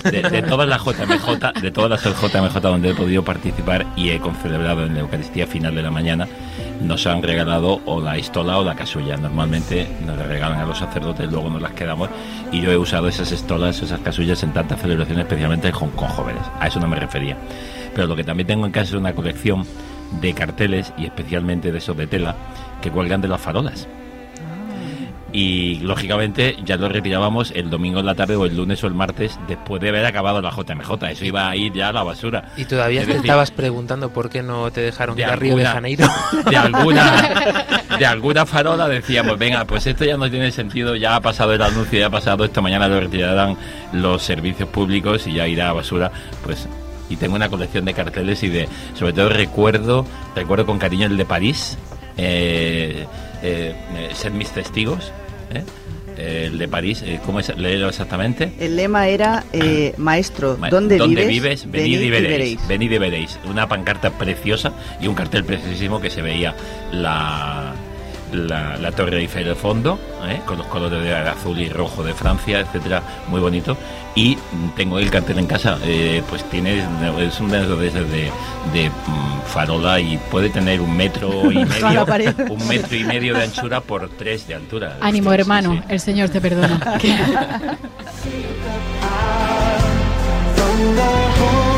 F: De, todas las JMJ, de todas las JMJ donde he podido participar y he concelebrado en la Eucaristía final de la mañana, nos han regalado o la estola o la casulla. Normalmente nos la regalan a los sacerdotes, luego nos las quedamos y yo he usado esas estolas, esas casullas en tantas celebraciones, especialmente con, con jóvenes. A eso no me refería. Pero lo que también tengo en casa es una colección de carteles y especialmente de esos de tela que cuelgan de las farolas. Y lógicamente ya lo retirábamos el domingo en la tarde o el lunes o el martes después de haber acabado la JMJ. Eso iba a ir ya a la basura.
D: Y todavía
F: Es
D: te
F: decir,
D: estabas preguntando por qué no te dejaron
F: de
D: ir a Río de Janeiro.
F: de alguna [LAUGHS] de alguna farola decíamos venga pues esto ya no tiene sentido ya ha pasado el anuncio ya ha pasado esta mañana lo retirarán los servicios públicos y ya irá a basura pues y tengo una colección de carteles y de sobre todo recuerdo recuerdo con cariño el de París eh, eh, eh, ser mis testigos ¿eh? El de París cómo es leerlo exactamente
E: El lema era, [CLEARS THROAT] maestro,
F: Ma-
E: ¿dónde,
F: ¿Dónde
E: vives?
F: vives? Venid y veréis. Venid y veréis. Una pancarta preciosa y un cartel preciosísimo que se veía la, la, la Torre Eiffel de fondo, ¿eh? con los colores de azul y rojo de Francia, etcétera, muy bonito. Y tengo el cartel en casa, eh, pues tiene es un de esos de, de, mm, farola y puede tener un metro y [LAUGHS] medio, un metro y medio de anchura por tres de altura.
B: Ánimo,
F: Sí, sí,
B: hermano,
F: sí.
B: el Señor te perdona. [LAUGHS] [LAUGHS]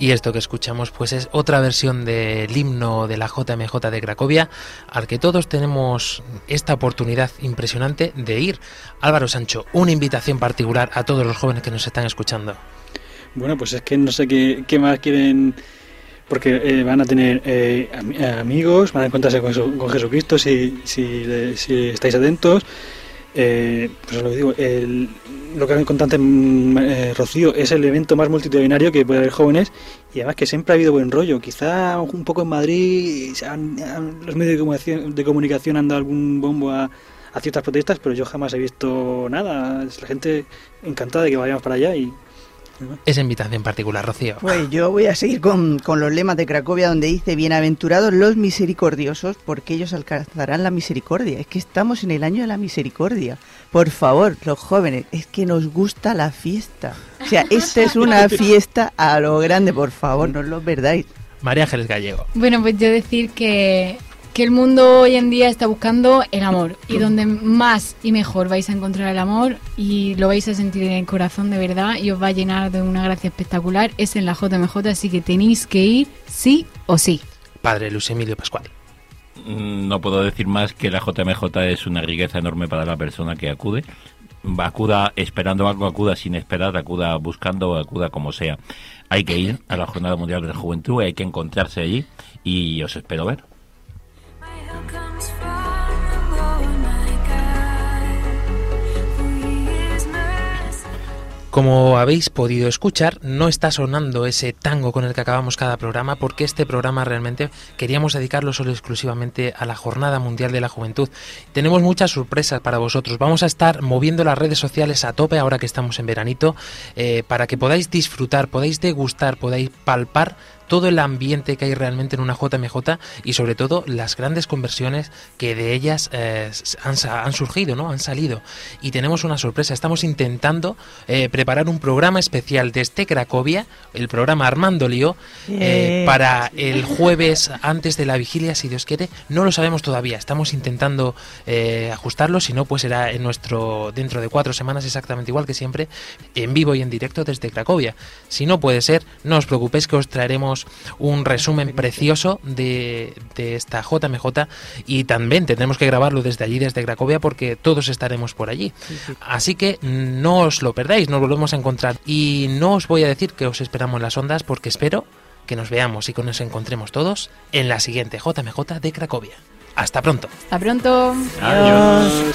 D: Y esto que escuchamos pues es otra versión del himno de la JMJ de Cracovia al que todos tenemos esta oportunidad impresionante de ir. Álvaro Sancho, una invitación particular a todos los jóvenes que nos están escuchando.
K: Bueno, pues es que no sé qué, qué más quieren, porque eh, van a tener eh, am- amigos, van a encontrarse con, con Jesucristo si, si estáis atentos. Eh, pues lo digo, el- lo que han contado mm, eh, Rocío es el evento más multitudinario que puede haber jóvenes y además que siempre ha habido buen rollo. Quizá un poco en Madrid los medios de comunicación, de comunicación han dado algún bombo a, a ciertas protestas, pero yo jamás he visto nada. La gente encantada de que vayamos para allá y
D: Esa invitación particular, Rocío.
E: Pues yo voy a seguir con, con los lemas de Cracovia donde dice bienaventurados los misericordiosos porque ellos alcanzarán la misericordia. Es que estamos en el año de la misericordia. Por favor, los jóvenes, es que nos gusta la fiesta. O sea, [LAUGHS] esta es una fiesta a lo grande, por favor, no os lo perdáis.
D: María Ángeles Gallego.
B: Bueno, pues yo decir que, que el mundo hoy en día está buscando el amor y donde más y mejor vais a encontrar el amor y lo vais a sentir en el corazón de verdad y os va a llenar de una gracia espectacular es en la JMJ, así que tenéis que ir sí o sí.
D: Padre Luis Emilio Pascual.
F: Mm, No puedo decir más que la JMJ es una riqueza enorme para la persona que acude. Acuda esperando algo, acuda sin esperar, acuda buscando, acuda como sea. Hay que ir a la Jornada Mundial de la Juventud, hay que encontrarse allí y os espero ver.
D: Como habéis podido escuchar, no está sonando ese tango con el que acabamos cada programa porque este programa realmente queríamos dedicarlo solo exclusivamente a la Jornada Mundial de la Juventud. Tenemos muchas sorpresas para vosotros. Vamos a estar moviendo las redes sociales a tope ahora que estamos en veranito eh, para que podáis disfrutar, podáis degustar, podáis palpar todo el ambiente que hay realmente en una JMJ y sobre todo las grandes conversiones que de ellas eh, han, surgido, ¿no? Han salido. Y tenemos una sorpresa. Estamos intentando eh, preparar un programa especial desde Cracovia, el programa Armando Lío, eh, para el jueves antes de la vigilia, si Dios quiere. No lo sabemos todavía. Estamos intentando ajustarlo. Si no, pues será en nuestro dentro de cuatro semanas exactamente igual que siempre, en vivo y en directo desde Cracovia. Si no puede ser, no os preocupéis que os traeremos un resumen precioso de, de esta JMJ y también tendremos que grabarlo desde allí, desde Cracovia, porque todos estaremos por allí. Así que no os lo perdáis, nos volvemos a encontrar. Y no os voy a decir que os esperamos en las ondas, porque espero que nos veamos y que nos encontremos todos en la siguiente JMJ de Cracovia. Hasta pronto.
B: Hasta pronto.
Q: Adiós.